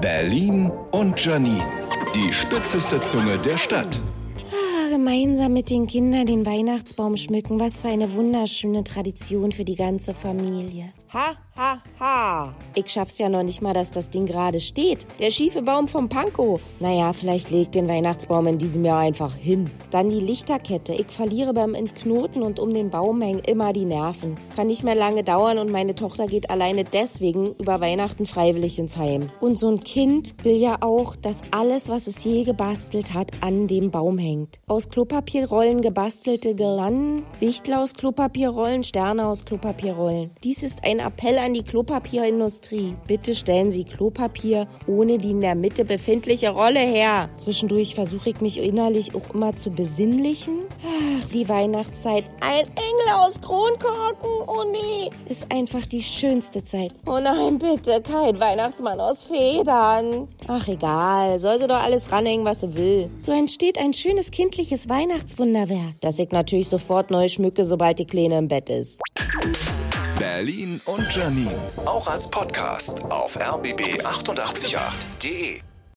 Berlin und Janine. Die spitzeste Zunge der Stadt. Gemeinsam mit den Kindern den Weihnachtsbaum schmücken. Was für eine wunderschöne Tradition für die ganze Familie. Ha, ha, ha. Ich schaff's ja noch nicht mal, dass das Ding gerade steht. Der schiefe Baum vom Panko. Naja, vielleicht legt den Weihnachtsbaum in diesem Jahr einfach hin. Dann die Lichterkette. Ich verliere beim Entknoten und um den Baum hängen immer die Nerven. Kann nicht mehr lange dauern und meine Tochter geht alleine deswegen über Weihnachten freiwillig ins Heim. Und so ein Kind will ja auch, dass alles, was es je gebastelt hat, an dem Baum hängt. Aus Klopapierrollen gebastelte Girlanden, Wichtel aus Klopapierrollen, Sterne aus Klopapierrollen. Dies ist ein Appell an die Klopapierindustrie. Bitte stellen Sie Klopapier ohne die in der Mitte befindliche Rolle her. Zwischendurch versuche ich mich innerlich auch immer zu besinnlichen. Ach, die Weihnachtszeit. Ein Engel aus Kronkorken. Oh nee. Ist einfach die schönste Zeit. Oh nein, bitte, kein Weihnachtsmann aus Federn. Ach, egal. Soll sie doch alles ranhängen, was sie will. So entsteht ein schönes kindliches Weihnachtswunderwerk, das ich natürlich sofort neu schmücke, sobald die Kleine im Bett ist. Berlin und Janine. Auch als Podcast auf rbb888.de.